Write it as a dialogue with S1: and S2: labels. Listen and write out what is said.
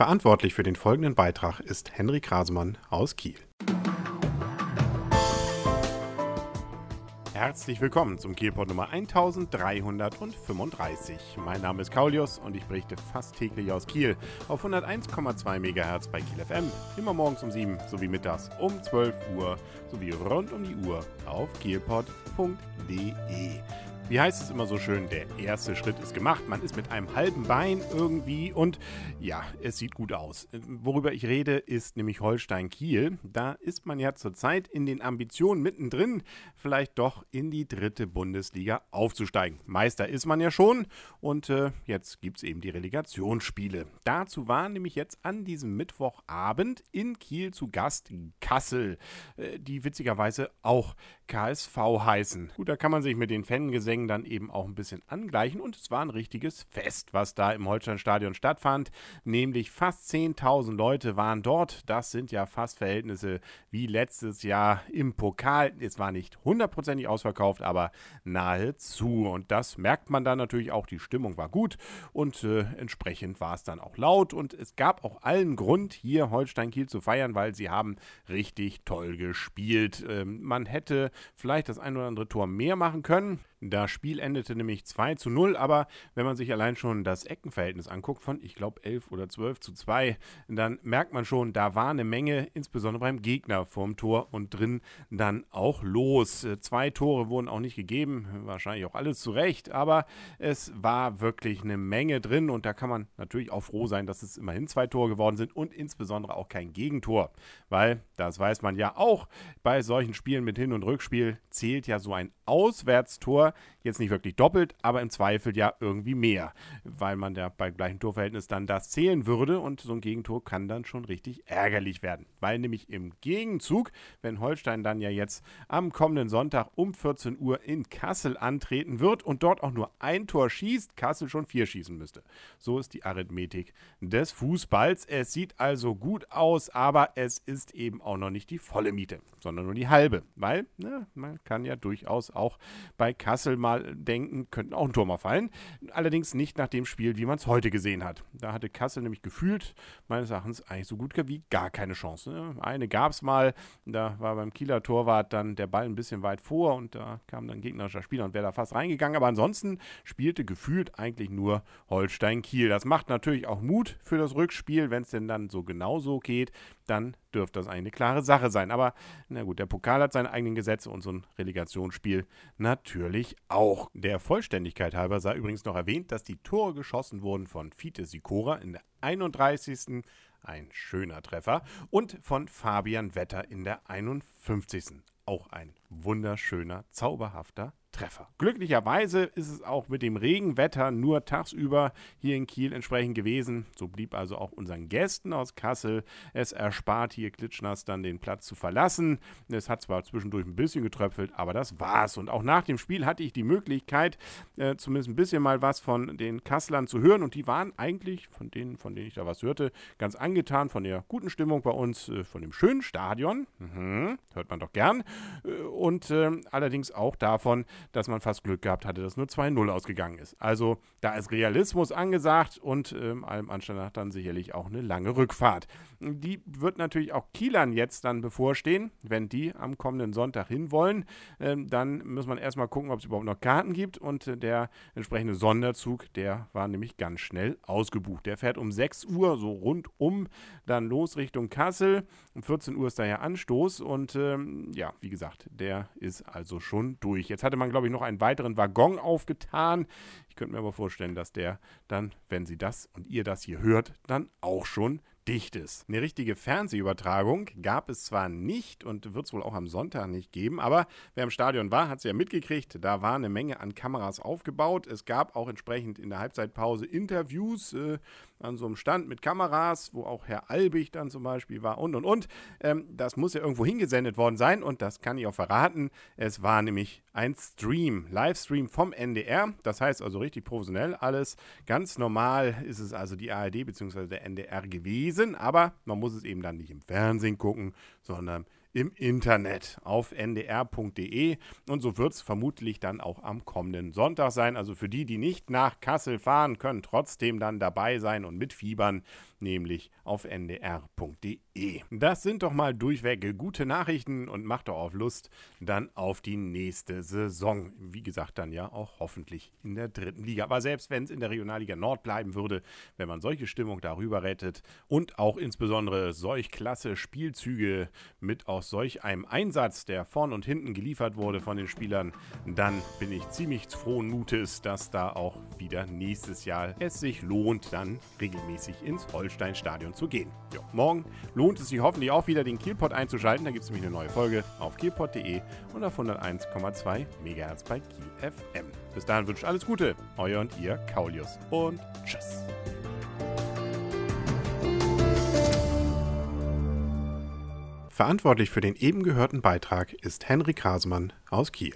S1: Verantwortlich für den folgenden Beitrag ist Henrik Rasemann aus Kiel. Herzlich willkommen zum Kielport Nummer 1335. Mein Name ist Kaulius und ich berichte fast täglich aus Kiel auf 101,2 MHz bei Kiel FM. Immer morgens um 7 sowie mittags um 12 Uhr sowie rund um die Uhr auf kielport.de. Wie heißt es immer so schön, der erste Schritt ist gemacht. Man ist mit einem halben Bein irgendwie und ja, es sieht gut aus. Worüber ich rede, ist nämlich Holstein-Kiel. Da ist man ja zurzeit in den Ambitionen mittendrin, vielleicht doch in die dritte Bundesliga aufzusteigen. Meister ist man ja schon und äh, jetzt gibt es eben die Relegationsspiele. Dazu war nämlich jetzt an diesem Mittwochabend in Kiel zu Gast Kassel, äh, die witzigerweise auch KSV heißen. Gut, da kann man sich mit den Fangesängen dann eben auch ein bisschen angleichen und es war ein richtiges Fest, was da im Holsteinstadion stattfand. Nämlich fast 10.000 Leute waren dort. Das sind ja fast Verhältnisse wie letztes Jahr im Pokal. Es war nicht hundertprozentig ausverkauft, aber nahezu. Und das merkt man dann natürlich auch. Die Stimmung war gut und äh, entsprechend war es dann auch laut. Und es gab auch allen Grund, hier Holstein-Kiel zu feiern, weil sie haben richtig toll gespielt. Ähm, man hätte vielleicht das ein oder andere Tor mehr machen können. Das Spiel endete nämlich 2 zu 0, aber wenn man sich allein schon das Eckenverhältnis anguckt von, ich glaube, 11 oder 12 zu 2, dann merkt man schon, da war eine Menge, insbesondere beim Gegner vorm Tor und drin dann auch los. Zwei Tore wurden auch nicht gegeben, wahrscheinlich auch alles zu Recht, aber es war wirklich eine Menge drin und da kann man natürlich auch froh sein, dass es immerhin zwei Tore geworden sind und insbesondere auch kein Gegentor, weil das weiß man ja auch, bei solchen Spielen mit Hin- und Rückspiel zählt ja so ein Auswärtstor jetzt nicht wirklich doppelt, aber im Zweifel ja irgendwie mehr, weil man ja bei gleichem Torverhältnis dann das zählen würde und so ein Gegentor kann dann schon richtig ärgerlich werden, weil nämlich im Gegenzug, wenn Holstein dann ja jetzt am kommenden Sonntag um 14 Uhr in Kassel antreten wird und dort auch nur ein Tor schießt, Kassel schon vier schießen müsste. So ist die Arithmetik des Fußballs. Es sieht also gut aus, aber es ist eben auch noch nicht die volle Miete, sondern nur die halbe, weil ne, man kann ja durchaus auch bei Kassel Kassel mal denken, könnten auch ein Tor mal fallen. Allerdings nicht nach dem Spiel, wie man es heute gesehen hat. Da hatte Kassel nämlich gefühlt, meines Erachtens, eigentlich so gut wie gar keine Chance. Ne? Eine gab es mal, da war beim Kieler Torwart dann der Ball ein bisschen weit vor und da kam dann gegnerischer Spieler und wäre da fast reingegangen. Aber ansonsten spielte gefühlt eigentlich nur Holstein-Kiel. Das macht natürlich auch Mut für das Rückspiel, wenn es denn dann so genauso geht. Dann dürfte das eine klare Sache sein. Aber na gut, der Pokal hat seine eigenen Gesetze und so ein Relegationsspiel natürlich auch. Der Vollständigkeit halber sei übrigens noch erwähnt, dass die Tore geschossen wurden von Fiete Sikora in der 31. Ein schöner Treffer. Und von Fabian Wetter in der 51. Auch ein wunderschöner, zauberhafter Treffer. Glücklicherweise ist es auch mit dem Regenwetter nur tagsüber hier in Kiel entsprechend gewesen. So blieb also auch unseren Gästen aus Kassel es erspart, hier klitschnass dann den Platz zu verlassen. Es hat zwar zwischendurch ein bisschen getröpfelt, aber das war's. Und auch nach dem Spiel hatte ich die Möglichkeit, äh, zumindest ein bisschen mal was von den Kasslern zu hören. Und die waren eigentlich, von denen, von denen ich da was hörte, ganz angetan von der guten Stimmung bei uns, äh, von dem schönen Stadion. Mhm, hört man doch gern. Äh, und äh, allerdings auch davon, dass man fast Glück gehabt hatte, dass nur 2-0 ausgegangen ist. Also da ist Realismus angesagt und ähm, allem Anstand nach dann sicherlich auch eine lange Rückfahrt. Die wird natürlich auch Kielern jetzt dann bevorstehen, wenn die am kommenden Sonntag hinwollen. Ähm, dann muss man erstmal gucken, ob es überhaupt noch Karten gibt und äh, der entsprechende Sonderzug, der war nämlich ganz schnell ausgebucht. Der fährt um 6 Uhr so rundum dann los Richtung Kassel. Um 14 Uhr ist da ja Anstoß und ähm, ja, wie gesagt, der ist also schon durch. Jetzt hatte man, glaube ich, noch einen weiteren Waggon aufgetan. Ich könnte mir aber vorstellen, dass der dann, wenn Sie das und ihr das hier hört, dann auch schon dicht ist. Eine richtige Fernsehübertragung gab es zwar nicht und wird es wohl auch am Sonntag nicht geben, aber wer im Stadion war, hat es ja mitgekriegt. Da war eine Menge an Kameras aufgebaut. Es gab auch entsprechend in der Halbzeitpause Interviews äh, an so einem Stand mit Kameras, wo auch Herr Albig dann zum Beispiel war und und und. Ähm, das muss ja irgendwo hingesendet worden sein und das kann ich auch verraten. Es war nämlich ein Stream, Livestream vom NDR. Das heißt also richtig professionell alles. Ganz normal ist es also die ARD bzw. der NDR gewesen, aber man muss es eben dann nicht im Fernsehen gucken, sondern im Internet auf ndr.de und so wird es vermutlich dann auch am kommenden Sonntag sein. Also für die, die nicht nach Kassel fahren, können trotzdem dann dabei sein und mitfiebern nämlich auf ndr.de. Das sind doch mal durchweg gute Nachrichten und macht doch auf Lust dann auf die nächste Saison. Wie gesagt, dann ja auch hoffentlich in der dritten Liga. Aber selbst wenn es in der Regionalliga Nord bleiben würde, wenn man solche Stimmung darüber rettet und auch insbesondere solch klasse Spielzüge mit auch solch einem Einsatz, der vorn und hinten geliefert wurde von den Spielern, dann bin ich ziemlich frohen Mutes, dass da auch wieder nächstes Jahr es sich lohnt, dann regelmäßig ins Holsteinstadion zu gehen. Jo, morgen lohnt es sich hoffentlich auch wieder, den Kielpot einzuschalten. Da gibt es nämlich eine neue Folge auf kielpot.de und auf 101,2 MHz bei Kiel FM. Bis dahin wünscht alles Gute, euer und ihr Kaulius und tschüss. Verantwortlich für den eben gehörten Beitrag ist Henrik Hasmann aus Kiel.